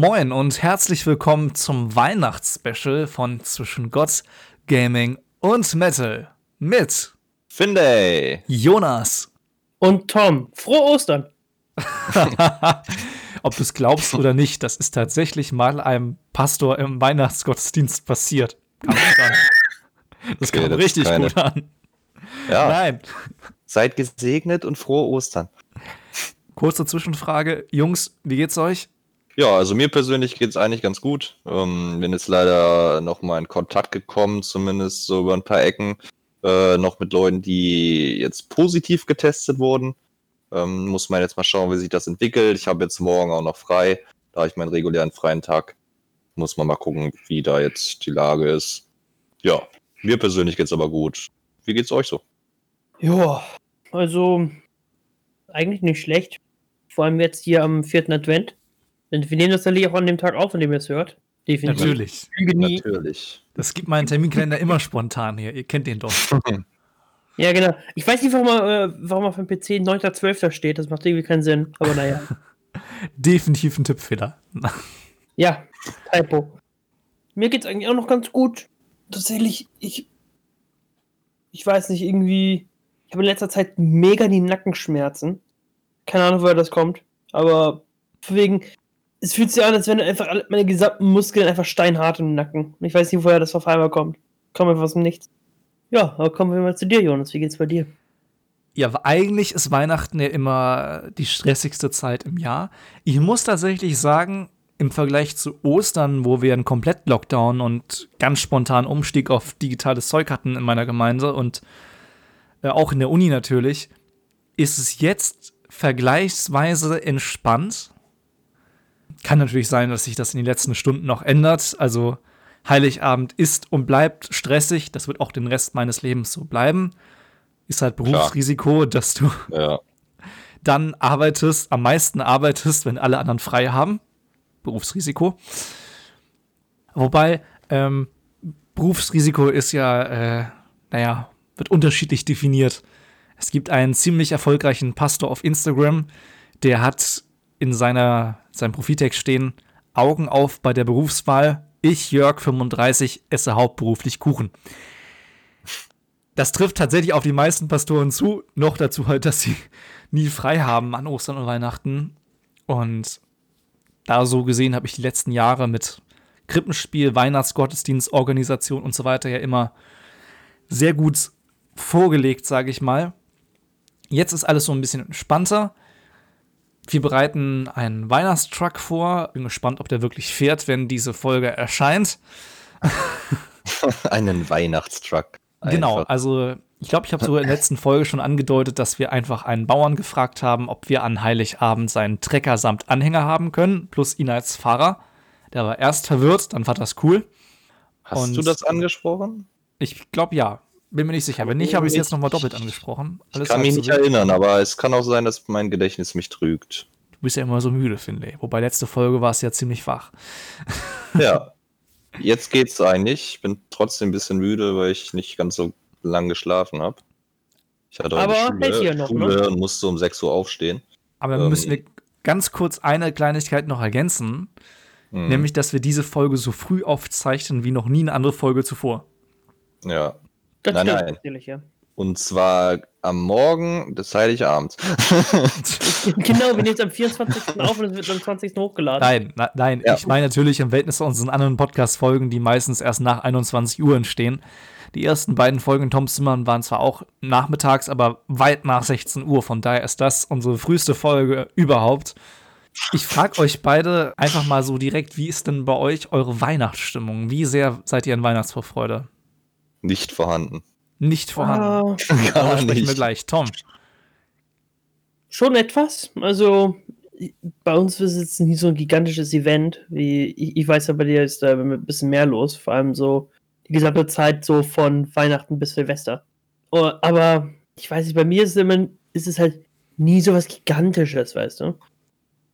Moin und herzlich willkommen zum Weihnachtsspecial von Zwischen Gott, Gaming und Metal mit Finday, Jonas und Tom. Frohe Ostern! Ob du es glaubst oder nicht, das ist tatsächlich mal einem Pastor im Weihnachtsgottesdienst passiert. Kam. Das Okay, kam das ist richtig keine- gut an. Ja, Nein. seid gesegnet und frohe Ostern. Kurze Zwischenfrage. Jungs, wie geht's euch? Ja, also mir persönlich geht es eigentlich ganz gut. Ähm, bin jetzt leider noch mal in Kontakt gekommen, zumindest so über ein paar Ecken, äh, noch mit Leuten, die jetzt positiv getestet wurden. Ähm, muss man jetzt mal schauen, wie sich das entwickelt. Ich habe jetzt morgen auch noch frei, da ich meinen regulären freien Tag. Muss man mal gucken, wie da jetzt die Lage ist. Ja, mir persönlich geht's aber gut. Wie geht's euch so? Ja, also eigentlich nicht schlecht. Vor allem jetzt hier am vierten Advent. Denn wir nehmen das natürlich auch an dem Tag auf, an dem ihr es hört. Definitiv. Natürlich. Natürlich. Das gibt meinen Terminkalender immer spontan hier. Ihr kennt den doch. Ja, genau. Ich weiß nicht, warum, er, äh, warum auf dem PC 9.12. steht. Das macht irgendwie keinen Sinn. Aber naja. Definitiv ein Tippfehler. ja, Typo. Mir geht's eigentlich auch noch ganz gut. Tatsächlich, ich. Ich weiß nicht, irgendwie. Ich habe in letzter Zeit mega die Nackenschmerzen. Keine Ahnung, woher das kommt. Aber wegen. Es fühlt sich an, als wenn einfach alle meine gesamten Muskeln einfach steinhart im Nacken. Ich weiß nicht, woher das auf einmal kommt. Kommt einfach aus dem Nichts. Ja, aber kommen wir mal zu dir, Jonas. Wie geht's bei dir? Ja, eigentlich ist Weihnachten ja immer die stressigste Zeit im Jahr. Ich muss tatsächlich sagen, im Vergleich zu Ostern, wo wir einen Komplett-Lockdown und ganz spontan Umstieg auf digitales Zeug hatten in meiner Gemeinde und äh, auch in der Uni natürlich, ist es jetzt vergleichsweise entspannt. Kann natürlich sein, dass sich das in den letzten Stunden noch ändert. Also Heiligabend ist und bleibt stressig. Das wird auch den Rest meines Lebens so bleiben. Ist halt Berufsrisiko, dass du Ja. dann arbeitest, am meisten arbeitest, wenn alle anderen frei haben. Berufsrisiko. Wobei, ähm, Berufsrisiko ist ja, äh, naja, wird unterschiedlich definiert. Es gibt einen ziemlich erfolgreichen Pastor auf Instagram, der hat in seiner, seinem Profiltext stehen, Augen auf bei der Berufswahl. Ich, Jörg, 35, esse hauptberuflich Kuchen. Das trifft tatsächlich auf die meisten Pastoren zu. Noch dazu halt, dass sie nie frei haben an Ostern und Weihnachten. Und da so gesehen habe ich die letzten Jahre mit Krippenspiel, Weihnachtsgottesdienst, Organisation und so weiter ja immer sehr gut vorgelegt, sage ich mal. Jetzt ist alles so ein bisschen entspannter. Wir bereiten einen Weihnachtstruck vor. Bin gespannt, ob der wirklich fährt, wenn diese Folge erscheint. Einen Weihnachtstruck. Genau, Einfach. also ich glaube, ich habe sogar in der letzten Folge schon angedeutet, dass wir einfach einen Bauern gefragt haben, ob wir an Heiligabend seinen Trecker samt Anhänger haben können, plus ihn als Fahrer. Der war erst verwirrt, dann fand das cool. Hast und- du das angesprochen? Ich glaube ja, bin mir nicht sicher. Wenn nicht, habe ich es jetzt nochmal doppelt angesprochen. Ich Alles kann halb mich so nicht wild. erinnern, aber es kann auch sein, dass mein Gedächtnis mich trügt. Du bist ja immer so müde, finde ich. Wobei letzte Folge war es ja ziemlich wach. Ja. Jetzt geht's eigentlich. Ich bin trotzdem ein bisschen müde, weil ich nicht ganz so lang geschlafen habe. Ich hatte Aber heute hält Schule, hier noch, Schule ne? und musste um 6 Uhr aufstehen. Aber dann Ähm. müssen wir ganz kurz eine Kleinigkeit noch ergänzen. Hm, Nämlich, dass wir diese Folge so früh aufzeichnen wie noch nie eine andere Folge zuvor. Ja. Das Nein, nein. natürlich, ja. Und zwar am Morgen des Heiligabends. genau, wir nehmen es am 24. auf und es wird am 20. hochgeladen. Nein, na, nein, Ja. ich meine natürlich im Verhältnis zu unseren anderen Podcast-Folgen, die meistens erst nach 21 Uhr entstehen. Die ersten beiden Folgen in Toms Zimmern waren zwar auch nachmittags, aber weit nach 16 Uhr. Von daher ist das unsere früheste Folge überhaupt. Ich frage euch beide einfach mal so direkt, wie ist denn bei euch eure Weihnachtsstimmung? Wie sehr seid ihr in Weihnachtsvorfreude? Nicht vorhanden. Nicht vorhanden. Ah, Darüber Gar sprechen wir gleich. Tom. schon etwas. Also, bei uns ist es nicht so ein gigantisches Event. Wie, ich, ich weiß ja, bei dir ist da ein bisschen mehr los. Vor allem so die gesamte Zeit so von Weihnachten bis Silvester. Oh, aber ich weiß nicht, bei mir ist es immer, ist es halt nie so was Gigantisches, weißt du?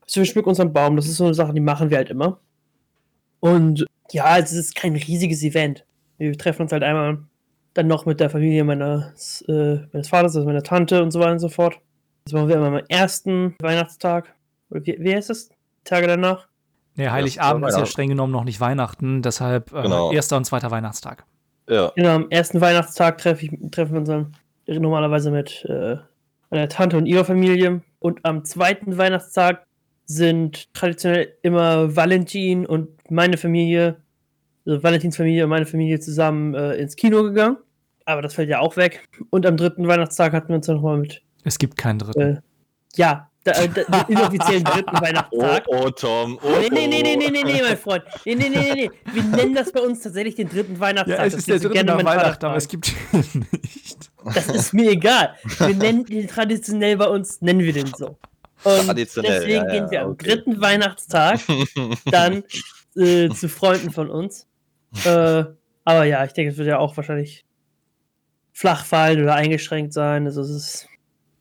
Also wir schmücken unseren Baum, das ist so eine Sache, die machen wir halt immer. Und ja, es ist kein riesiges Event. Wir treffen uns halt einmal dann noch mit der Familie meines, äh, meines Vaters, also meiner Tante und so weiter und so fort. Das machen wir immer am ersten Weihnachtstag. Oder wie, wie heißt das? Tage danach? Nee, Heiligabend Ja, ist ja Weihnachten. streng genommen noch nicht Weihnachten, deshalb äh, Genau. erster und zweiter Weihnachtstag. Ja. Genau, am ersten Weihnachtstag treff ich, treffen wir uns dann normalerweise mit äh, meiner Tante und ihrer Familie. Und am zweiten Weihnachtstag sind traditionell immer Valentin und meine Familie, also Valentins Familie und meine Familie zusammen äh, ins Kino gegangen. Aber das fällt ja auch weg. Und am dritten Weihnachtstag hatten wir uns dann nochmal mit, Es gibt keinen dritten. äh, ja, da, äh, da, den inoffiziellen dritten Oh, Weihnachtstag. oh, Tom. Oh, Nee, nee, nee, nee, nee, oh. nee, nee, mein Freund. Nee, nee, nee, nee, nee. Wir nennen das bei uns tatsächlich den dritten Weihnachtstag. ja, es Das ist der dritte gerne nach mein Vater Weihnachten, aber es gibt ihn nicht. Das ist mir egal. Wir nennen den traditionell bei uns, nennen wir den so. Und Traditionell, deswegen ja, ja, gehen wir am okay. dritten Weihnachtstag dann äh, zu Freunden von uns. Äh, aber ja, ich denke, es wird ja auch wahrscheinlich flach fallen oder eingeschränkt sein. Also es ist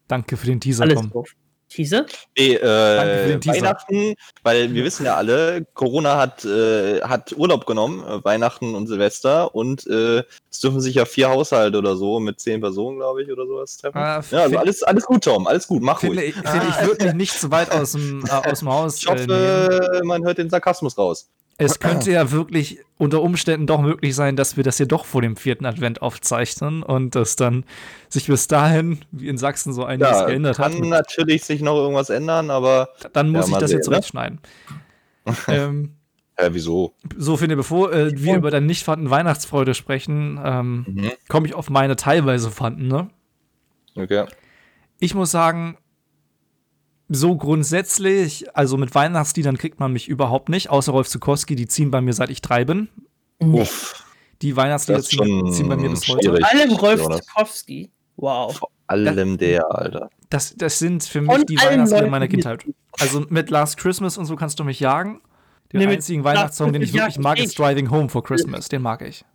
Danke für den Teaser, alles Tom. Teaser? Nee, Danke für äh, den Teaser. Weihnachten, weil wir wissen ja alle, Corona hat, äh, hat Urlaub genommen, äh, Weihnachten und Silvester und äh, es dürfen sich ja vier Haushalte oder so mit zehn Personen, glaube ich, oder sowas treffen. Ah, ja, also alles, alles gut, Tom, alles gut, mach Finde, ruhig. ich- finde ich würde mich nicht zu weit aus dem, äh, aus dem Haus Ich äh, hoffe, man hört den Sarkasmus raus. Es könnte ja wirklich unter Umständen doch möglich sein, dass wir das hier doch vor dem vierten Advent aufzeichnen und dass dann sich bis dahin, wie in Sachsen, so einiges Ja, geändert hat. kann natürlich sich noch irgendwas ändern, aber Dann muss Ja, ich das jetzt sehen, ne? zurechtschneiden. ähm, äh, wieso? so, finde, bevor äh, wir über deine nicht vorhandene Weihnachtsfreude sprechen, ähm, Mhm. komme ich auf meine teilweise vorhandene. Okay. Ich muss sagen, so grundsätzlich, also mit Weihnachtsliedern kriegt man mich überhaupt nicht, außer Rolf Zukowski, die ziehen bei mir seit ich drei bin. Uff, Die Weihnachtslieder Das ziehen, schon ziehen bei mir bis heute. Vor allem Rolf. Zukowski. Wow. allem der, Alter. Das, das sind für mich Und die Weihnachtslieder meiner Kindheit. Also mit Last Christmas und so kannst du mich jagen. Den Nee, einzigen Weihnachtssong, den ich wirklich mag, ich ist Driving Home for Christmas. Den mag ich.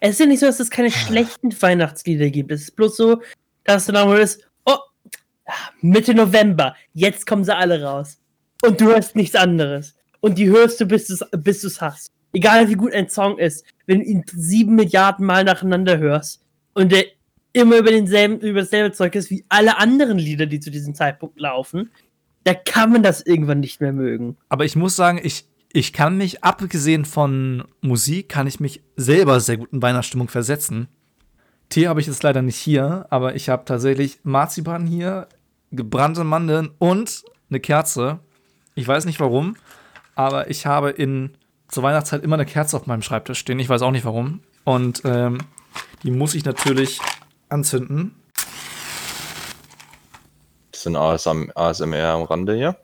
Es ist ja nicht so, dass es keine schlechten Weihnachtslieder gibt. Es ist bloß so, dass du dann ist, Mitte November, jetzt kommen sie alle raus. Und du hörst nichts anderes. Und die hörst du, bis du es bis hast. Egal wie gut ein Song ist, wenn du ihn sieben Milliarden Mal nacheinander hörst und der immer über denselben, über dasselbe Zeug ist wie alle anderen Lieder, die zu diesem Zeitpunkt laufen, da kann man das irgendwann nicht mehr mögen. Aber ich muss sagen, ich, ich kann mich, abgesehen von Musik, kann ich mich selber sehr gut in Weihnachtsstimmung versetzen. Tee habe ich jetzt leider nicht hier, aber ich habe tatsächlich Marzipan hier, gebrannte Mandeln und eine Kerze. Ich weiß nicht warum, aber ich habe in zur Weihnachtszeit immer eine Kerze auf meinem Schreibtisch stehen. Ich weiß auch nicht warum. Und ähm, die muss ich natürlich anzünden. Bisschen ASM, ASMR am Rande hier.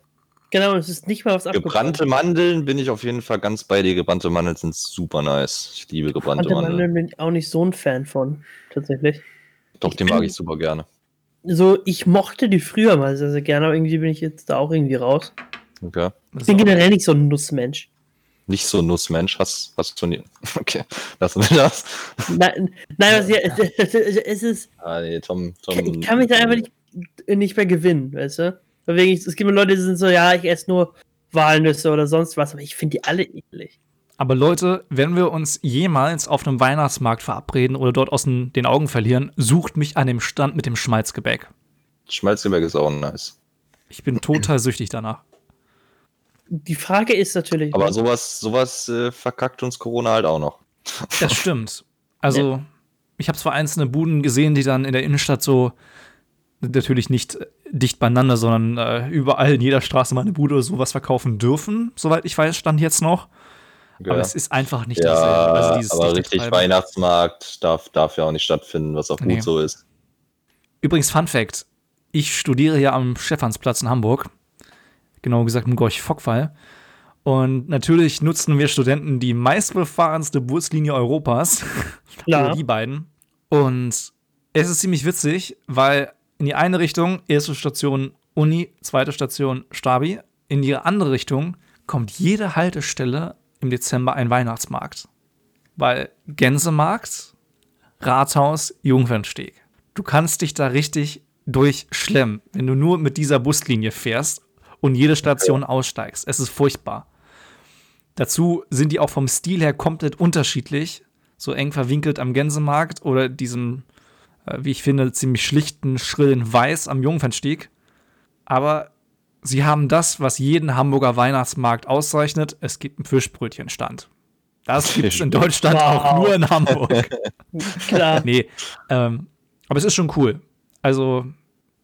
Genau, es ist nicht mal was Gebrannte Mandeln bin ich auf jeden Fall ganz bei dir. Gebrannte Mandeln sind super nice. Ich liebe gebrannte Gebrannte Mandeln. Mandeln bin ich auch nicht so ein Fan von, tatsächlich. Doch, den mag ich super gerne. So, ich mochte die früher mal sehr, sehr gerne, aber irgendwie bin ich jetzt da auch irgendwie raus. Okay. Ich bin generell nicht so ein Nussmensch. Nicht so ein Nussmensch. Hast, hast du nie. Okay. Lassen wir das. Nein, nein was es, es ist, Ah, nee, Tom, Tom. ich kann mich da einfach nicht, nicht mehr gewinnen, weißt du? Deswegen, es gibt Leute, die sind so, ja, ich esse nur Walnüsse oder sonst was, aber ich finde die alle eklig. Aber Leute, wenn wir uns jemals auf einem Weihnachtsmarkt verabreden oder dort aus den Augen verlieren, sucht mich an dem Stand mit dem Schmalzgebäck. Schmalzgebäck ist auch nice. Ich bin total süchtig danach. Die Frage ist natürlich, Aber sowas, sowas äh, verkackt uns Corona halt auch noch. Das stimmt. Also, ich habe zwar einzelne Buden gesehen, die dann in der Innenstadt so natürlich nicht äh, dicht beieinander, sondern äh, überall in jeder Straße mal eine Bude oder sowas verkaufen dürfen, soweit ich weiß, stand jetzt noch. Aber es ist einfach nicht ja, dasselbe. Also dieses aber richtig. Weihnachtsmarkt darf, darf ja auch nicht stattfinden, was auch Nee. gut so ist. Übrigens, Fun Fact: Ich studiere ja am Stephansplatz in Hamburg. Genau gesagt im Gorch-Fockfall. Und natürlich nutzen wir Studenten die meistbefahrenste Buslinie Europas. Klar. Oder die beiden. Und es ist ziemlich witzig, weil in die eine Richtung, erste Station Uni, zweite Station Stabi, in die andere Richtung kommt jede Haltestelle im Dezember ein Weihnachtsmarkt. Weil Gänsemarkt, Rathaus, Jungfernsteg. Du kannst dich da richtig durchschlemmen, wenn du nur mit dieser Buslinie fährst und jede Station aussteigst. Es ist furchtbar. Dazu sind die auch vom Stil her komplett unterschiedlich. So eng verwinkelt am Gänsemarkt oder diesem, äh, wie ich finde, ziemlich schlichten, schrillen Weiß am Jungfernstieg. Aber sie haben das, was jeden Hamburger Weihnachtsmarkt auszeichnet. Es gibt einen Fischbrötchenstand. Das gibt es in Deutschland Wow. auch nur in Hamburg. Klar. nee, ähm, aber es ist schon cool. Also,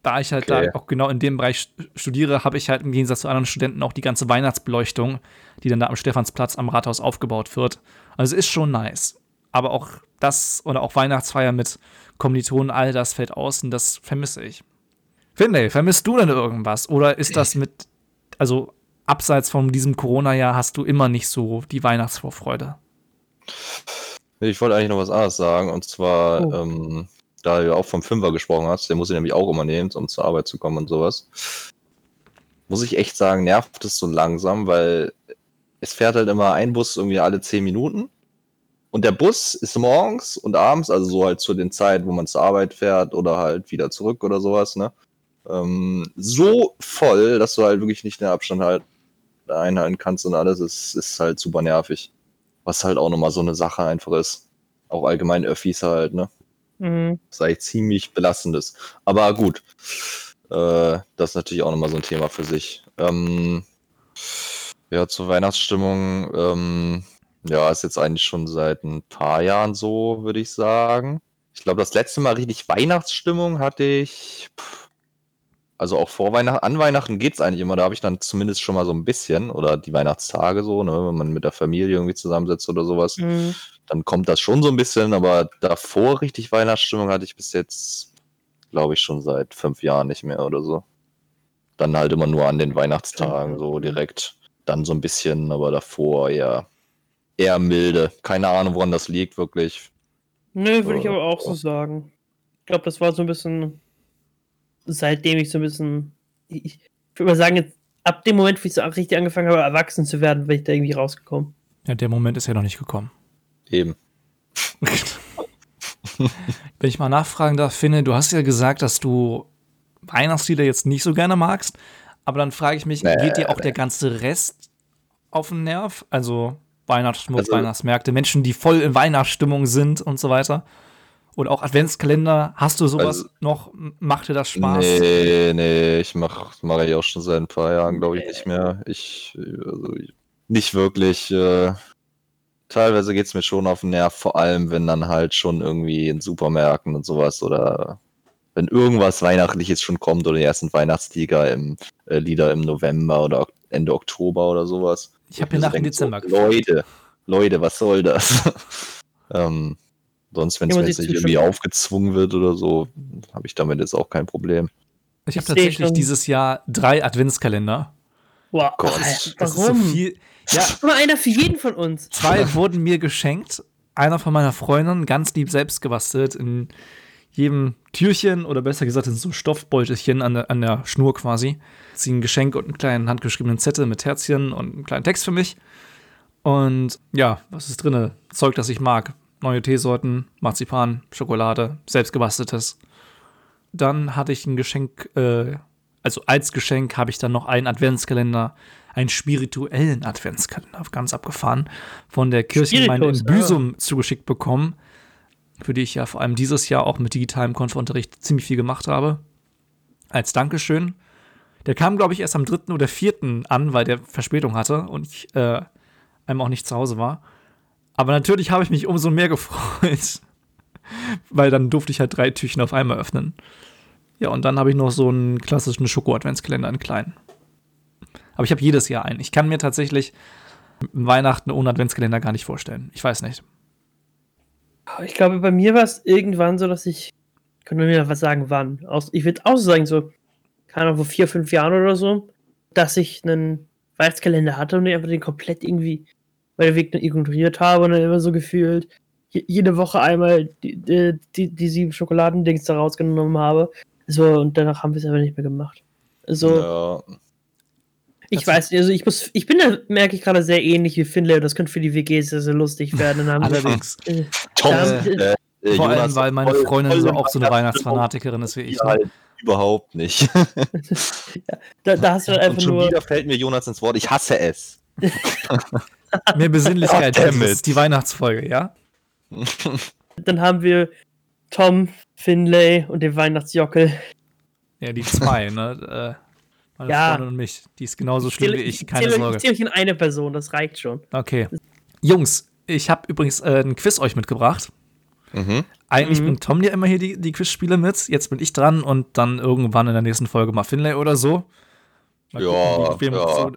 da ich halt Okay. da auch genau in dem Bereich st- studiere, habe ich halt im Gegensatz zu anderen Studenten auch die ganze Weihnachtsbeleuchtung, die dann da am Stephansplatz am Rathaus aufgebaut wird. Also, es ist schon nice. Aber auch das oder auch Weihnachtsfeier mit Kommilitonen, all das fällt aus und das vermisse ich. Finlay, vermisst du denn irgendwas? Oder ist das mit, also abseits von diesem Corona-Jahr, hast du immer nicht so die Weihnachtsvorfreude? Ich wollte eigentlich noch was anderes sagen, und zwar, Oh. ähm, da du auch vom Fünfer gesprochen hast, den muss ich nämlich auch immer nehmen, um zur Arbeit zu kommen und sowas. Muss ich echt sagen, nervt es so langsam, weil es fährt halt immer ein Bus irgendwie alle zehn Minuten. Und der Bus ist morgens und abends, also so halt zu den Zeiten, wo man zur Arbeit fährt oder halt wieder zurück oder sowas, ne? Ähm, so voll, dass du halt wirklich nicht den Abstand halt einhalten kannst und alles, ist, ist halt super nervig. Was halt auch nochmal so eine Sache einfach ist. Auch allgemein Öffis halt, ne? Mhm. Eigentlich ziemlich belastendes. Aber gut. Äh, das ist natürlich auch nochmal so ein Thema für sich. Ähm, ja, zur Weihnachtsstimmung, ähm, ja, ist jetzt eigentlich schon seit ein paar Jahren so, würde ich sagen. Ich glaube, das letzte Mal richtig Weihnachtsstimmung hatte ich. Pff, also auch vor Weihnachten, an Weihnachten geht's eigentlich immer, da habe ich dann zumindest schon mal so ein bisschen, oder die Weihnachtstage so, ne, wenn man mit der Familie irgendwie zusammensetzt oder sowas Mhm. dann kommt das schon so ein bisschen, aber davor richtig Weihnachtsstimmung hatte ich bis jetzt, glaube ich, schon seit fünf Jahren nicht mehr oder so. Dann halt immer nur an den Weihnachtstagen so direkt. Dann so ein bisschen, aber davor eher, eher milde. Keine Ahnung, woran das liegt, wirklich. Nö, würde ich aber auch so sagen. Ich glaube, das war so ein bisschen, seitdem ich so ein bisschen, ich, ich würde mal sagen, jetzt, ab dem Moment, wo ich so richtig angefangen habe, erwachsen zu werden, bin ich da irgendwie rausgekommen. Ja, der Moment ist ja noch nicht gekommen. Eben. Wenn ich mal nachfragen darf, Finne, du hast ja gesagt, dass du Weihnachtslieder jetzt nicht so gerne magst, aber dann frage ich mich, Nee, geht dir auch der ganze Rest auf den Nerv? Also Weihnachtsschmuck, Also- Weihnachtsmärkte, Menschen, die voll in Weihnachtsstimmung sind und so weiter. Oder auch Adventskalender. Hast du sowas Also- noch? Macht dir das Spaß? Nee, nee, ich mach, mache ich auch schon seit ein paar Jahren, glaube ich, nicht mehr. Ich, also, ich- nicht wirklich. Äh, teilweise geht's mir schon auf den Nerv, vor allem wenn dann halt schon irgendwie in Supermärkten und sowas oder wenn irgendwas Weihnachtliches schon kommt oder die ersten Weihnachtslieder im äh, Lieder im November oder Ende Oktober oder sowas. Ich habe Wo mir so nach dem Dezember so, Leute, Leute, was soll das? ähm, sonst, wenn es Ja, mir jetzt nicht irgendwie aufgezwungen wird oder so, habe ich damit jetzt auch kein Problem. Ich habe tatsächlich schon- dieses Jahr drei Adventskalender. Wow, Gott, Alter, Das ist so warum? viel. Ja, Immer einer für jeden von uns. Zwei wurden mir geschenkt. Einer von meiner Freundin, ganz lieb selbst gebastelt, in jedem Türchen oder besser gesagt in so Stoffbeutelchen an der, an der Schnur quasi. Sie ein Geschenk und einen kleinen handgeschriebenen Zettel mit Herzchen und einen kleinen Text für mich. Und ja, was ist drinne? Zeug, das ich mag. Neue Teesorten, Marzipan, Schokolade, selbstgebasteltes. Dann hatte ich ein Geschenk, äh, also als Geschenk habe ich dann noch einen Adventskalender, einen spirituellen Adventskalender, ganz abgefahren, von der Kirchengemeinde in ah. Büsum zugeschickt bekommen, für die ich ja vor allem dieses Jahr auch mit digitalem Konferunterricht ziemlich viel gemacht habe. Als Dankeschön. Der kam, glaube ich, erst am 3. oder 4. an, weil der Verspätung hatte und ich äh, einmal auch nicht zu Hause war. Aber natürlich habe ich mich umso mehr gefreut, weil dann durfte ich halt drei Tüchen auf einmal öffnen. Ja, und dann habe ich noch so einen klassischen Schoko-Adventskalender in klein. Aber ich habe jedes Jahr einen. Ich kann mir tatsächlich Weihnachten ohne Adventskalender gar nicht vorstellen. Ich weiß nicht. Ich glaube, bei mir war es irgendwann so, dass ich, ich könnte mir was sagen, wann. Ich würde auch sagen, so, keine Ahnung, vor vier, fünf Jahren oder so, dass ich einen Weihnachtskalender hatte und ich einfach den komplett irgendwie der Weg ignoriert habe und dann immer so gefühlt je- jede Woche einmal die, die, die, die sieben Schokoladendings da rausgenommen habe. So, und danach haben wir es aber nicht mehr gemacht. So, Ja, ich weiß nicht, also ich muss, ich bin da, merke ich gerade, sehr ähnlich wie Finlay und das könnte für die WGs sehr, sehr lustig werden. Dann haben wir, Allerdings. äh, Tom, Ja, äh, äh, Vor allem, Jonas, weil meine voll- Freundin voll so im auch so eine. Weihnachtsfanatikerin ist wie ich. Ja, Ne? halt überhaupt nicht. da, da hast du halt Und einfach schon nur. wieder fällt mir Jonas ins Wort. Ich hasse es. Mehr Besinnlichkeit. James. Das ist die Weihnachtsfolge, ja? Dann haben wir Tom, Finlay und den Weihnachtsjockel. Ja, die zwei, ne? Äh, Meine Ja. Freundin und mich. Die ist genauso schlimm wie ich, keine zähle, Sorge. Ich zähle euch in eine Person, das reicht schon. Okay. Jungs, ich habe übrigens äh, ein Quiz euch mitgebracht. Mhm. Eigentlich Mhm. bringt Tom ja immer hier die, die Quizspiele mit. Jetzt bin ich dran und dann irgendwann in der nächsten Folge mal Finlay oder so. Mal Ja, gucken, ja.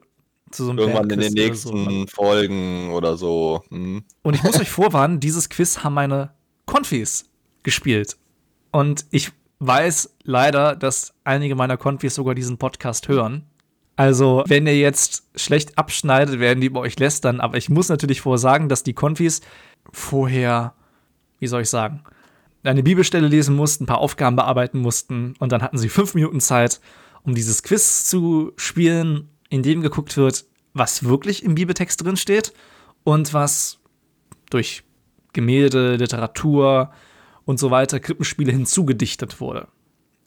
Zu so einem Irgendwann in den oder nächsten Folgen oder so. Hm. Und ich muss euch vorwarnen, dieses Quiz haben meine Konfis gespielt. Und ich weiß leider, dass einige meiner Konfis sogar diesen Podcast hören. Also, wenn ihr jetzt schlecht abschneidet, werden die bei euch lästern. Aber ich muss natürlich vorsagen, dass die Konfis vorher, wie soll ich sagen, eine Bibelstelle lesen mussten, ein paar Aufgaben bearbeiten mussten. Und dann hatten sie fünf Minuten Zeit, um dieses Quiz zu spielen, in dem geguckt wird, was wirklich im Bibeltext drin steht und was durch Gemälde, Literatur und so weiter, Krippenspiele hinzugedichtet wurde.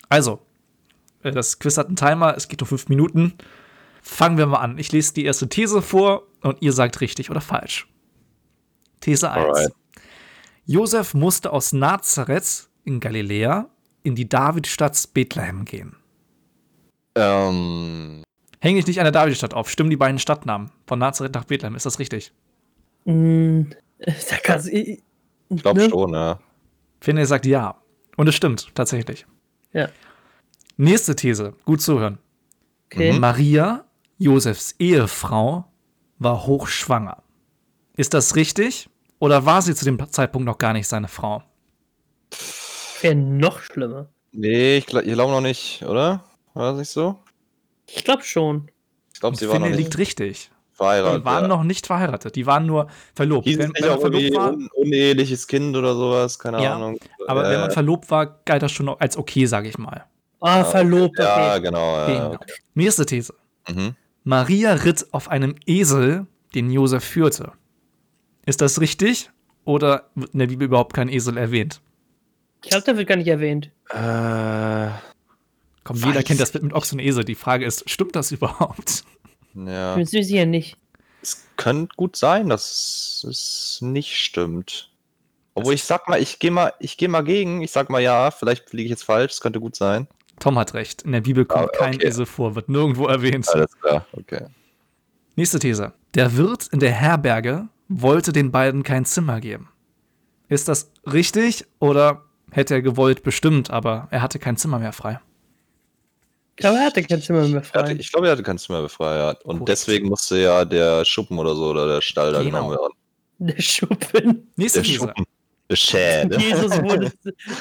Also, äh, das Quiz hat einen Timer, es geht um fünf Minuten. Fangen wir mal an. Ich lese die erste These vor und ihr sagt richtig oder falsch. These 1. Alright. Josef musste aus Nazareth in Galiläa in die Davidstadt Bethlehem gehen. Ähm, Häng dich nicht an der Davidstadt auf, stimmen die beiden Stadtnamen von Nazareth nach Bethlehem. Ist das richtig? Mm, da kannst ich, ich glaube ne? schon, ja. Finlay sagt ja. Und es stimmt, tatsächlich. Ja. Nächste These, gut zuhören. Okay. Maria, Josefs Ehefrau, war hochschwanger. Ist das richtig? Oder war sie zu dem Zeitpunkt noch gar nicht seine Frau? Wäre noch schlimmer. Nee, ich glaube glaub noch nicht, oder? War das nicht so? Ich glaube schon. Ich glaube, sie war noch Finlay nicht liegt richtig. verheiratet. Die waren ja. noch nicht verheiratet. Die waren nur verlobt. Hieß Wenn, nicht wenn auch verlobt war, un uneheliches Kind oder sowas? Keine Ja, Ahnung. aber wenn man Äh, verlobt war, galt das schon noch als okay, sage ich mal. Ah, verlobt, Ja, okay. genau. Ja, Genau. Nächste These. mhm. Maria ritt auf einem Esel, den Josef führte. Ist das richtig? Oder wird in der Bibel überhaupt kein Esel erwähnt? Ich glaube, der wird gar nicht erwähnt. äh, Komm, Weiß. jeder kennt das Bild mit Ochs und Esel. Die Frage ist, stimmt das überhaupt? ja. Ich bin ziemlich sicher nicht. Es könnte gut sein, dass es nicht stimmt. Obwohl ich sag mal, ich gehe mal, ich gehe mal gegen. Ich sag mal ja, vielleicht liege ich jetzt falsch. Es könnte gut sein. Tom hat recht. In der Bibel kommt Ah, kein okay. Esel vor, wird nirgendwo erwähnt. Alles klar. Okay. Nächste These. Der Wirt in der Herberge wollte den beiden kein Zimmer geben. Ist das richtig oder hätte er gewollt? Bestimmt, aber er hatte kein Zimmer mehr frei. Ich glaube, er hatte kein Zimmer mehr hatte, frei. ich glaube, er hatte kein Zimmer mehr frei. Ja. Und Korrekt. deswegen musste ja der Schuppen oder so oder der Stall da Genau. genommen werden. Der Schuppen. Nächste Der. Schuppen. Der Schäde. Jesus wurde,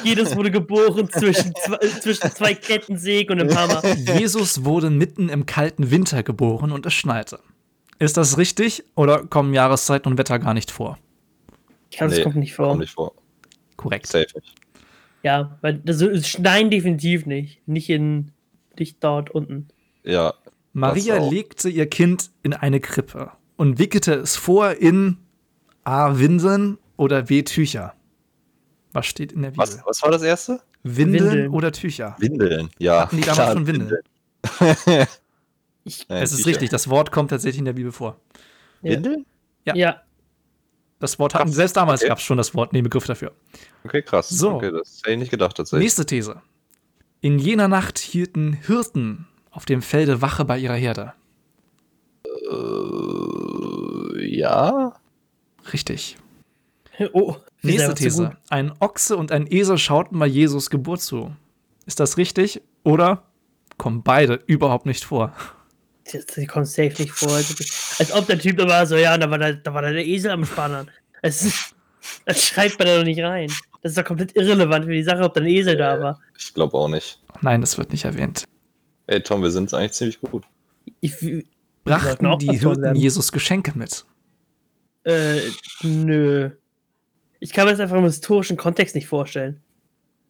Jesus wurde geboren zwischen zwei, zwischen zwei Kettensägen und einem Hammer. Jesus wurde mitten im kalten Winter geboren und es schneite. Ist das richtig oder kommen Jahreszeiten und Wetter gar nicht vor? Ich glaube, das Nee, kommt nicht vor. Kommt nicht vor. Korrekt. Safe nicht. Ja, weil das es Schneien definitiv nicht. Nicht in nicht dort unten. Ja. Maria legte ihr Kind in eine Krippe und wickelte es vor in A. Windeln oder B. Tücher. Was steht in der Bibel? Was, was war das erste? Windeln, Windeln. oder Tücher? Windeln. Ja. Hatten die damals klar, schon Windeln? Ich, Nein, es ist Tücher. richtig, das Wort kommt tatsächlich in der Bibel vor. Ja. Windeln? Ja. ja. Das Wort hatten, Krass. selbst damals Okay. gab es schon das Wort, den Begriff dafür. Okay, krass. So. Okay, das hätte ich nicht gedacht tatsächlich. Nächste These. In jener Nacht hielten Hirten auf dem Felde Wache bei ihrer Herde. Äh, ja. Richtig. Oh, Nächste These. Ein Ochse und ein Esel schauten bei Jesus Geburt zu. Ist das richtig oder kommen beide überhaupt nicht vor? das kommt safe nicht vor. Als, als ob der Typ da war so, ja, da war, der, da war der Esel am Spannern. Es das schreibt man da doch nicht rein. Das ist doch komplett irrelevant für die Sache, ob da ein Esel da war. Ich glaube auch nicht. Nein, das wird nicht erwähnt. Ey, Tom, wir sind eigentlich ziemlich gut. Ich, sollten Brachten auch die Hirten. Jesus Geschenke mit? äh, nö. Ich kann mir das einfach im historischen Kontext nicht vorstellen.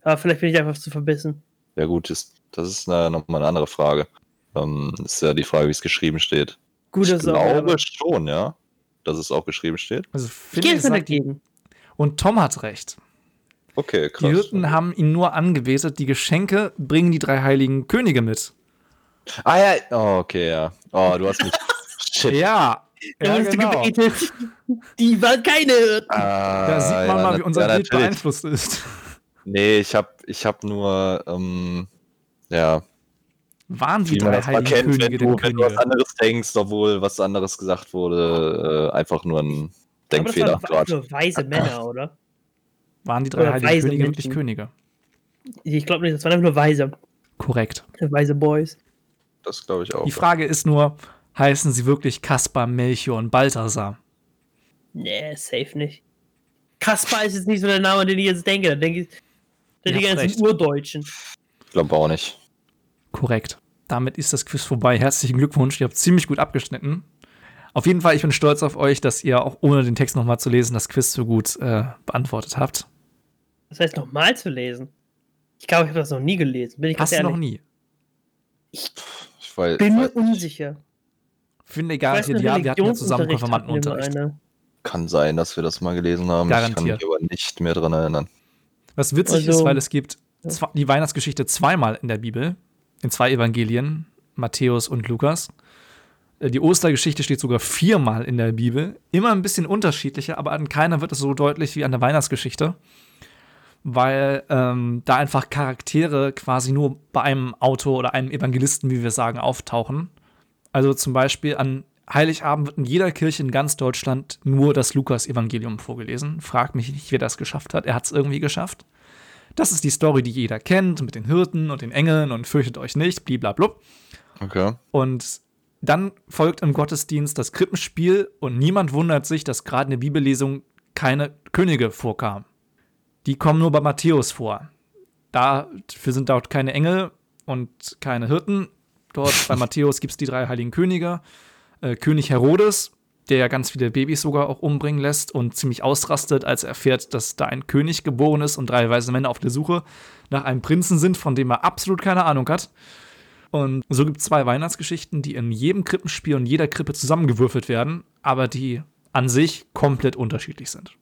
Aber vielleicht bin ich einfach zu verbissen. Ja, gut, ist, das ist äh, nochmal eine andere Frage. Ähm, ist ja die Frage, wie es geschrieben steht. Gut, ich das ist auch. glaube aber- schon, ja, dass es auch geschrieben steht. Also Ich Finlay gehe jetzt mal sagt, dagegen. und Tom hat recht. Okay, Die krass. Hirten haben ihn nur angebetet, die Geschenke bringen die drei heiligen Könige mit. ah ja, oh, okay, ja. Oh, du hast mich. Shit. Ja, ja hast du genau. gebetet. Die waren keine Hirten. Ah, Da sieht man ja, mal, wie unser ja, Bild beeinflusst ist. Nee, ich hab, ich hab nur, ähm, ja, Waren die drei heiligen kennt, wenn Könige du, denn wenn du was anderes denkst, obwohl was anderes gesagt wurde, äh, einfach nur ein Aber das Denkfehler waren weise Männer, oder? Waren die drei Oder heiligen weise Könige wirklich Menschen. Könige? Ich glaube nicht, das waren einfach nur weise. Korrekt. Weise Boys. Das glaube ich auch. Die Frage ist nur, heißen sie wirklich Kaspar, Melchior und Balthasar? Nee, safe nicht. Kaspar ist jetzt nicht so der Name, an den ich jetzt denke. Da denke ich, die ganzen recht. Urdeutschen. Ich glaube auch nicht. Korrekt. Damit ist das Quiz vorbei. Herzlichen Glückwunsch. Ihr habt ziemlich gut abgeschnitten. Auf jeden Fall, ich bin stolz auf euch, dass ihr auch ohne den Text nochmal zu lesen das Quiz so gut äh, beantwortet habt. Das heißt, nochmal zu lesen. Ich glaube, ich habe das noch nie gelesen. Bin ich Hast du noch nie? Ich weiß, Bin mir unsicher. Finde Ich garantiert, ja, wir hatten ja zusammen Konfirmandenunterricht. Kann sein, dass wir das mal gelesen haben. Ich kann Garantiert. mich aber nicht mehr dran erinnern. Was witzig Also- ist, weil es gibt Ja. die Weihnachtsgeschichte zweimal in der Bibel, in zwei Evangelien, Matthäus und Lukas. Äh, Die Ostergeschichte steht sogar viermal in der Bibel. Immer ein bisschen unterschiedlicher, aber an keiner wird es so deutlich wie an der Weihnachtsgeschichte. Weil ähm, da einfach Charaktere quasi nur bei einem Autor oder einem Evangelisten, wie wir sagen, auftauchen. Also zum Beispiel an Heiligabend wird in jeder Kirche in ganz Deutschland nur das Lukas-Evangelium vorgelesen. Fragt mich nicht, wer das geschafft hat. Er hat es irgendwie geschafft. Das ist die Story, die jeder kennt, mit den Hirten und den Engeln und fürchtet euch nicht, bliblablub. Okay. Und dann folgt im Gottesdienst das Krippenspiel und niemand wundert sich, dass gerade in der Bibellesung keine Könige vorkamen. Die kommen nur bei Matthäus vor. Dafür sind dort keine Engel und keine Hirten. Dort bei Matthäus gibt es die drei heiligen Könige. Äh, König Herodes, der ja ganz viele Babys sogar auch umbringen lässt und ziemlich ausrastet, als er erfährt, dass da ein König geboren ist und drei weise Männer auf der Suche nach einem Prinzen sind, von dem er absolut keine Ahnung hat. Und so gibt es zwei Weihnachtsgeschichten, die in jedem Krippenspiel und jeder Krippe zusammengewürfelt werden, aber die an sich komplett unterschiedlich sind.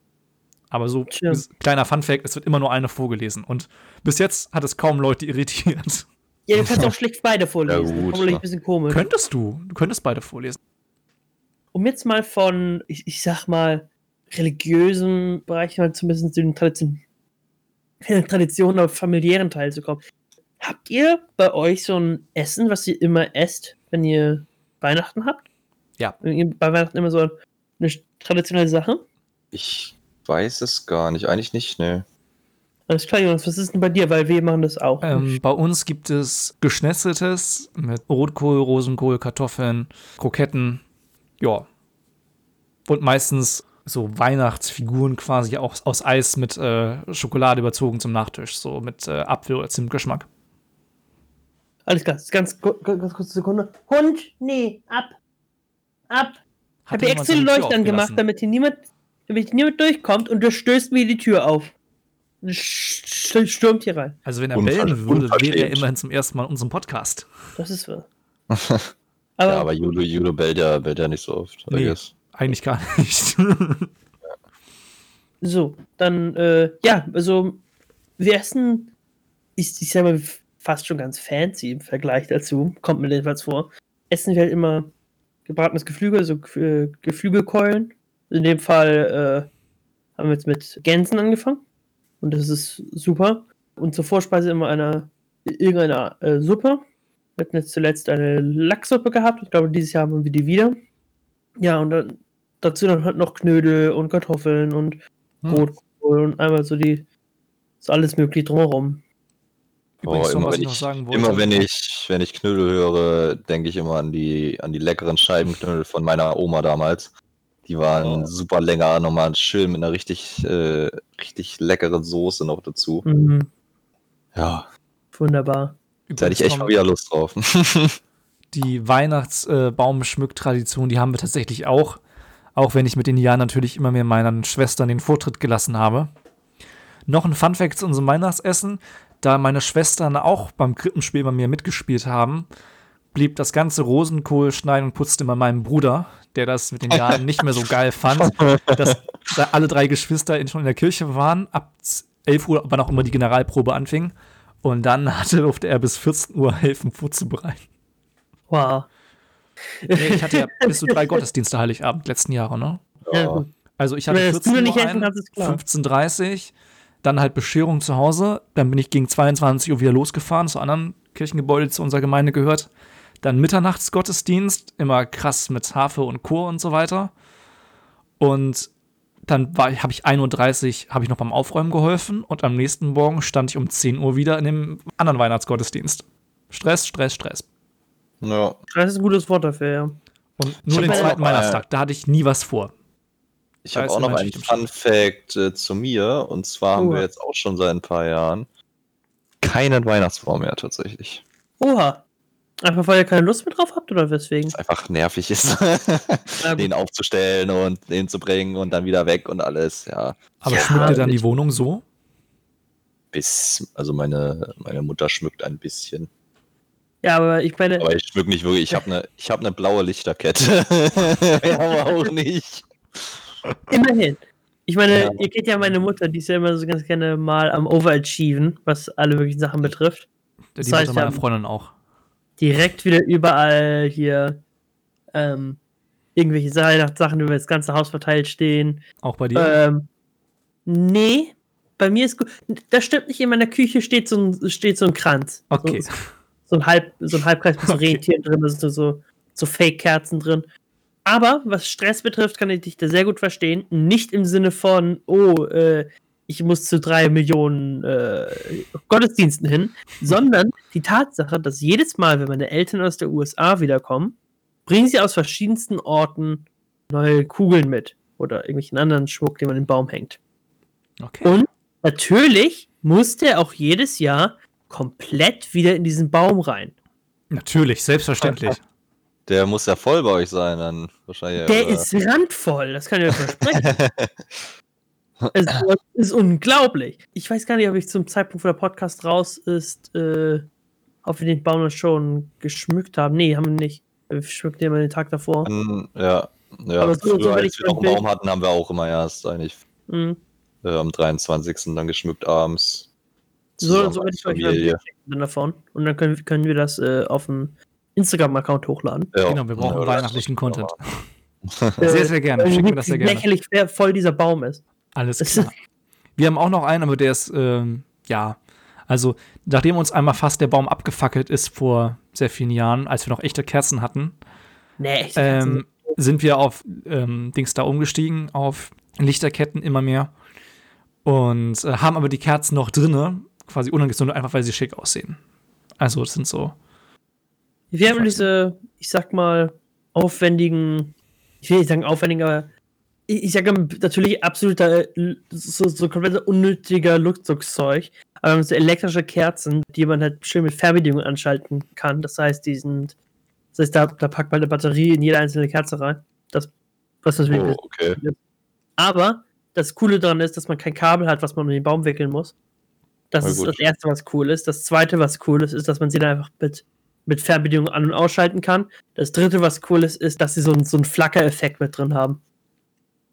Aber so ist- kleiner Funfact, es wird immer nur eine vorgelesen. Und bis jetzt hat es kaum Leute irritiert. Ja, du kannst auch schlecht beide vorlesen. Ja, gut, das ist ein bisschen komisch. Könntest du, du könntest beide vorlesen. um jetzt mal von, ich, ich sag mal, religiösen Bereich mal zumindest zu den Tradition, äh, Traditionen oder familiären Teil zu kommen. Habt ihr bei euch so ein Essen, was ihr immer esst, wenn ihr Weihnachten habt? Ja. Wenn ihr bei Weihnachten immer so eine traditionelle Sache? Ich weiß es gar nicht. Eigentlich nicht, ne. Alles klar, Jonas, was ist denn bei dir? Weil wir machen das auch. Ähm, bei uns gibt es Geschnetzeltes mit Rotkohl, Rosenkohl, Kartoffeln, Kroketten. Ja. Und meistens so Weihnachtsfiguren quasi auch aus Eis mit äh, Schokolade überzogen zum Nachtisch. So mit äh, Apfel- oder Zimtgeschmack. Alles klar, ganz, gu- ganz kurze Sekunde. Hund, nee, ab. Ab. Ich Hat habe jemand extra die seine Tür Leuchte angemacht, aufgelassen? damit hier niemand, damit niemand durchkommt und du stößt mir die Tür auf. Und stürmt hier rein. Also wenn er Unver- bellen würde, wäre er immerhin zum ersten Mal in unserem Podcast. Das ist wahr. ja, Aber, aber Judo, Judo bellt ja, bellt ja nicht so oft. Nee. Eigentlich gar nicht. so, dann, äh, ja, also, wir essen, ich, ich sag mal, fast schon ganz fancy im Vergleich dazu, kommt mir jedenfalls vor. Essen wir halt immer gebratenes Geflügel, also äh, Geflügelkeulen. In dem Fall äh, haben wir jetzt mit Gänsen angefangen. Und das ist super. Und zur Vorspeise immer eine irgendeine äh, Suppe. Wir hatten jetzt zuletzt eine Lachssuppe gehabt. Ich glaube, dieses Jahr haben wir die wieder. Ja, und dann dazu dann halt noch Knödel und Kartoffeln und Hm. Rotkohl und einmal so die so alles mögliche drumherum. Übrigens Oh, noch, immer, was wenn ich noch ich, sagen wollte. immer wenn ich, wenn ich Knödel höre, denke ich immer an die, an die leckeren Scheibenknödel von meiner Oma damals. Die waren Oh. super lecker, nochmal schön mit einer richtig, äh, richtig leckeren Soße noch dazu. Mhm, Ja, wunderbar. da hätte ich echt mal wieder Lust drauf. die Weihnachtsbaumschmücktradition, die haben wir tatsächlich auch. Auch wenn ich mit den Jahren natürlich immer mehr meinen Schwestern den Vortritt gelassen habe. Noch ein Funfact zu unserem Weihnachtsessen. Da meine Schwestern auch beim Krippenspiel bei mir mitgespielt haben, blieb das ganze Rosenkohl schneiden und putzte immer meinem Bruder, der das mit den Jahren nicht mehr so geil fand, dass da alle drei Geschwister in, schon in der Kirche waren. Ab 11 Uhr, wann auch immer die Generalprobe anfing. Und dann hatte, durfte er bis 14 Uhr helfen, vorzubereiten. Wow. Nee, ich hatte ja bis zu drei Gottesdienste Heiligabend letzten Jahre, ne? Ja. Also ich hatte du 14 nicht Uhr helfen einen, klar. 15.30 Dann halt Bescherung zu Hause. Dann bin ich gegen 22 Uhr wieder losgefahren zu anderen Kirchengebäude, die zu unserer Gemeinde gehört. Dann Mitternachtsgottesdienst, immer krass mit Harfe und Chor und so weiter. Und dann habe ich 1.30 Uhr habe ich noch beim Aufräumen geholfen und am nächsten Morgen stand ich um 10 Uhr wieder in dem anderen Weihnachtsgottesdienst. Stress, Stress, Stress. Ja. Das ist ein gutes Wort dafür, ja. Und nur den zweiten mal- Weihnachtstag, da hatte ich nie was vor. Ich habe auch noch einen Fun Fact äh, zu mir. Und zwar haben Oha. wir jetzt auch schon seit ein paar Jahren keinen Weihnachtsbaum mehr tatsächlich. Oha. Einfach weil ihr keine Lust mehr drauf habt oder weswegen? Es einfach nervig ist, den aufzustellen und den zu bringen und dann wieder weg und alles. Ja, Aber Ja, schmückt ihr dann die Wohnung so? bis, also meine, meine Mutter schmückt ein bisschen. Ja, aber ich meine, Aber ich schmück nicht wirklich. Ich habe eine ich hab eine blaue Lichterkette. ja, aber auch nicht. immerhin. Ich meine, Ja. ihr kennt ja meine Mutter, die ist ja immer so ganz gerne mal am Overachieven, was alle möglichen Sachen betrifft. Die Das Mutter heißt, meiner ja- Freundin auch. Direkt wieder überall hier ähm, irgendwelche Weihnachtssachen über das ganze Haus verteilt stehen. Auch bei dir? Ähm, nee, bei mir ist gut. Das stimmt nicht, in meiner Küche steht so ein, steht so ein Kranz. okay. So, so ein, Halb, so ein Halbkreis mit so Okay. Rentieren drin, da sind so, so Fake-Kerzen drin. Aber was Stress betrifft, kann ich dich da sehr gut verstehen. Nicht im Sinne von, oh, äh, ich muss zu drei Millionen äh, Gottesdiensten hin, sondern die Tatsache, dass jedes Mal, wenn meine Eltern aus der USA wiederkommen, bringen sie aus verschiedensten Orten neue Kugeln mit oder irgendwelchen anderen Schmuck, den man im Baum hängt. okay. Und natürlich muss der auch jedes Jahr komplett wieder in diesen Baum rein. Natürlich, selbstverständlich. Der muss ja voll bei euch sein, dann wahrscheinlich. Der oder? ist randvoll, das kann ich euch versprechen. es ist unglaublich. Ich weiß gar nicht, ob ich zum Zeitpunkt, wo der Podcast raus ist, äh, ob wir den Baum schon geschmückt haben. Nee, haben wir nicht. Wir schmücken den immer den Tag davor. Dann, ja, ja. Aber so- Früher, wenn als ich wir noch einen Baum hatten, haben wir auch immer erst eigentlich Mhm. äh, am 23. dann geschmückt abends. So, so werde ich euch Familie. Dann davon. Und dann können, können wir das äh, auf dem Instagram-Account hochladen. Ja. Genau, wir brauchen Ja, weihnachtlichen Content. Sehr, sehr gerne. äh, Schicken wir das sehr gerne. lächerlich wer voll dieser Baum ist. Alles klar. Wir haben auch noch einen, aber der ist, ähm, ja, also nachdem uns einmal fast der Baum abgefackelt ist vor sehr vielen Jahren, als wir noch echte Kerzen hatten, Nee, echt. ähm, sind wir auf ähm, Dings da umgestiegen, auf Lichterketten immer mehr und äh, haben aber die Kerzen noch drinne, quasi unangezündet, einfach weil sie schick aussehen. Also das sind so, Wir haben diese, ich sag mal, aufwendigen, ich will nicht sagen aufwendigen, aber ich, ich sage natürlich absoluter, äh, so, so komplett unnötiger Luxuszeug. Aber wir haben so elektrische Kerzen, die man halt schön mit Fernbedienung anschalten kann. Das heißt, die sind, das heißt, da, da packt man eine Batterie in jede einzelne Kerze rein. Das, was natürlich Oh, okay. aber das Coole daran ist, dass man kein Kabel hat, was man um den Baum wickeln muss. Das Na ist gut. das Erste, was cool ist. Das Zweite, was cool ist, ist, dass man sie dann einfach mit, mit Fernbedienung an- und ausschalten kann. Das Dritte, was cool ist, ist, dass sie so, einen- so einen Flacker-Effekt mit drin haben.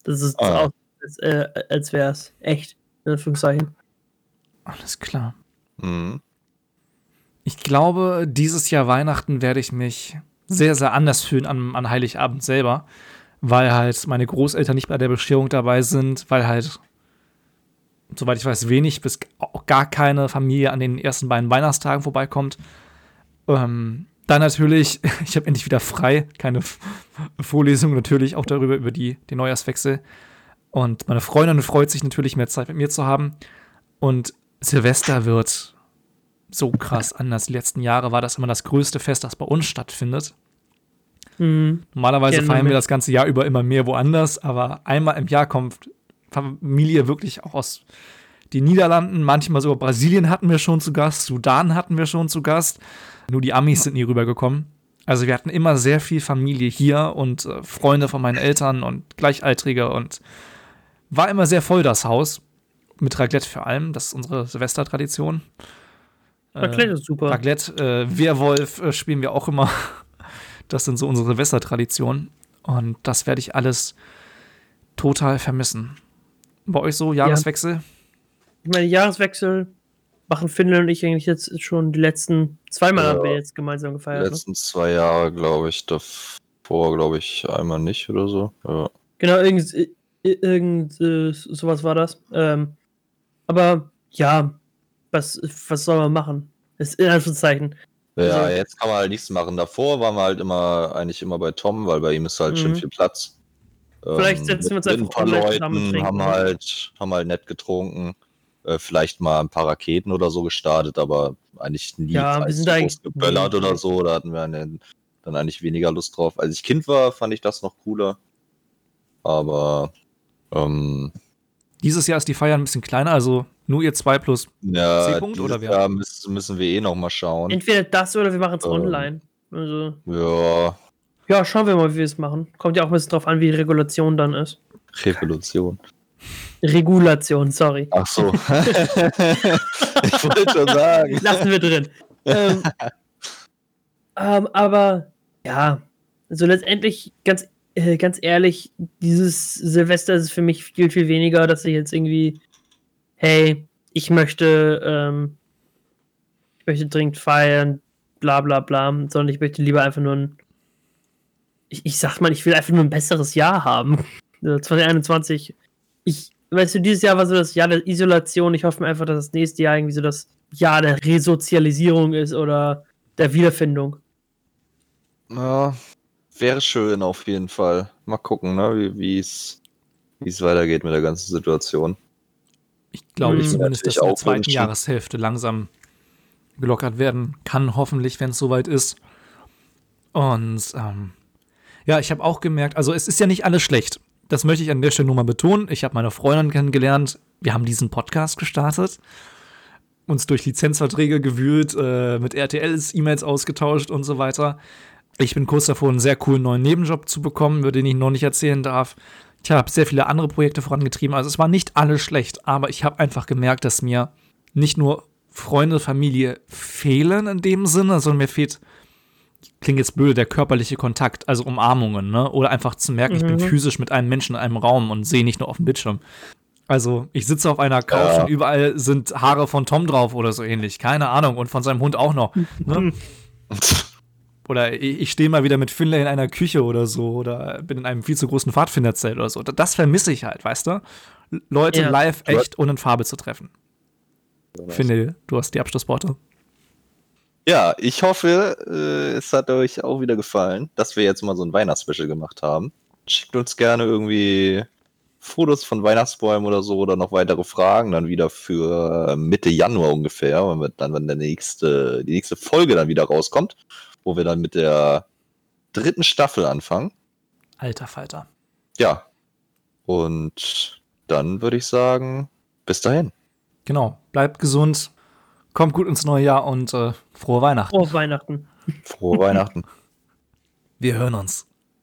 Das ist Ah. aus, als, äh, als wäre es echt, in Anführungszeichen. Alles klar. Mhm. Ich glaube, dieses Jahr Weihnachten werde ich mich sehr, sehr anders fühlen an, an Heiligabend selber, weil halt meine Großeltern nicht bei der Bescherung dabei sind, weil halt, soweit ich weiß, wenig bis gar keine Familie an den ersten beiden Weihnachtstagen vorbeikommt. Ähm, dann natürlich, ich habe endlich wieder frei, keine Vorlesung natürlich auch darüber, über die, den Neujahrswechsel. Und meine Freundin freut sich natürlich, mehr Zeit mit mir zu haben. Und Silvester wird so krass anders. Die letzten Jahre war das immer das größte Fest, das bei uns stattfindet. Mhm. Normalerweise feiern wir das ganze Jahr über immer mehr woanders, aber einmal im Jahr kommt Familie wirklich auch aus den Niederlanden, manchmal sogar Brasilien hatten wir schon zu Gast, Sudan hatten wir schon zu Gast. Nur die Amis sind nie rübergekommen. Also wir hatten immer sehr viel Familie hier und äh, Freunde von meinen Eltern und Gleichaltrige und war immer sehr voll das Haus. Mit Raclette vor allem, das ist unsere Silvestertradition. Raclette ist super. Raclette, äh, Werwolf äh, spielen wir auch immer. Das sind so unsere Silvestertraditionen. Und das werde ich alles total vermissen. Bei euch so, Jahreswechsel? Ich meine, Jahreswechsel machen Finlay und ich eigentlich jetzt schon die letzten zweimal Ja. haben wir jetzt gemeinsam Die gefeiert. Ne? letzten zwei Jahre, glaube ich, davor, glaube ich, einmal nicht oder so. Ja. Genau, irgend, i- irgend äh, sowas war das. Ähm, Aber ja, was, was soll man machen? Das ist in Anführungszeichen. Ja, Also- jetzt kann man halt nichts machen. Davor waren wir halt immer, eigentlich immer bei Tom, weil bei ihm ist halt schön Mhm. viel Platz. Vielleicht Ähm, setzen wir uns mit einfach ein paar online zusammen und Leuten, haben ne? halt, haben halt nett getrunken. Äh, vielleicht mal ein paar Raketen oder so gestartet, aber eigentlich nie Ja, wir sind eigentlich- geböllert oder so. Da hatten wir eine, dann eigentlich weniger Lust drauf. Als ich Kind war, fand ich das noch cooler. Aber ähm, Dieses Jahr ist die Feier ein bisschen kleiner, also nur ihr zwei plus. ja, C-Punkt oder wer? Jahr müssen, müssen wir eh noch mal schauen. Entweder das oder wir machen es Ähm. online. Also, Ja, ja, schauen wir mal, wie wir es machen. Kommt ja auch ein bisschen drauf an, wie die Regulation dann ist. Revolution. Regulation, sorry. Ach so. ich wollte schon sagen. Lassen wir drin. ähm, ähm, aber ja, also letztendlich, ganz, äh, ganz ehrlich, dieses Silvester ist für mich viel, viel weniger, dass ich jetzt irgendwie, hey, ich möchte, ähm, ich möchte dringend feiern, bla bla bla, sondern ich möchte lieber einfach nur ein, ich, ich sag mal, ich will einfach nur ein besseres Jahr haben. Also 2021. Ich, weißt du, dieses Jahr war so das Jahr der Isolation. Ich hoffe mir einfach, dass das nächste Jahr irgendwie so das Jahr der Resozialisierung ist oder der Wiederfindung. Ja, wäre schön auf jeden Fall. Mal gucken, ne, wie es wie es weitergeht mit der ganzen Situation. Ich glaube Mhm. zumindest, dass in der zweiten wünschen. Jahreshälfte langsam gelockert werden kann, hoffentlich, wenn es soweit ist. Und ähm, ja, ich habe auch gemerkt, also es ist ja nicht alles schlecht. Das möchte ich an der Stelle nur mal betonen. Ich habe meine Freundin kennengelernt. Wir haben diesen Podcast gestartet, uns durch Lizenzverträge gewühlt, äh, mit RTLs E-Mails ausgetauscht und so weiter. Ich bin kurz davor, einen sehr coolen neuen Nebenjob zu bekommen, über den ich noch nicht erzählen darf. Ich habe sehr viele andere Projekte vorangetrieben. Also es war nicht alles schlecht, aber ich habe einfach gemerkt, dass mir nicht nur Freunde, Familie fehlen in dem Sinne, sondern mir fehlt, klingt jetzt blöd, der körperliche Kontakt, also Umarmungen, ne? Oder einfach zu merken, ich bin Mhm. physisch mit einem Menschen in einem Raum und sehe nicht nur auf dem Bildschirm. Also, ich sitze auf einer Couch Ja. und überall sind Haare von Tom drauf oder so ähnlich. Keine Ahnung. Und von seinem Hund auch noch. Ne? Oder ich, stehe mal wieder mit Finlay in einer Küche oder so. Oder bin in einem viel zu großen Pfadfinderzelt oder so. Das vermisse ich halt, weißt du? Leute Ja. live, echt und in Farbe zu treffen. Finlay, du hast die Abschlussworte. Ja, ich hoffe, äh, es hat euch auch wieder gefallen, dass wir jetzt mal so ein Weihnachtsspecial gemacht haben. Schickt uns gerne irgendwie Fotos von Weihnachtsbäumen oder so oder noch weitere Fragen dann wieder für Mitte Januar ungefähr, wenn wir dann, wenn der nächste, die nächste Folge dann wieder rauskommt, wo wir dann mit der dritten Staffel anfangen. Alter Falter. Ja. Und dann würde ich sagen, bis dahin. Genau. Bleibt gesund. Kommt gut ins neue Jahr und äh, frohe Weihnachten. Frohe Weihnachten. Frohe Weihnachten. Wir hören uns.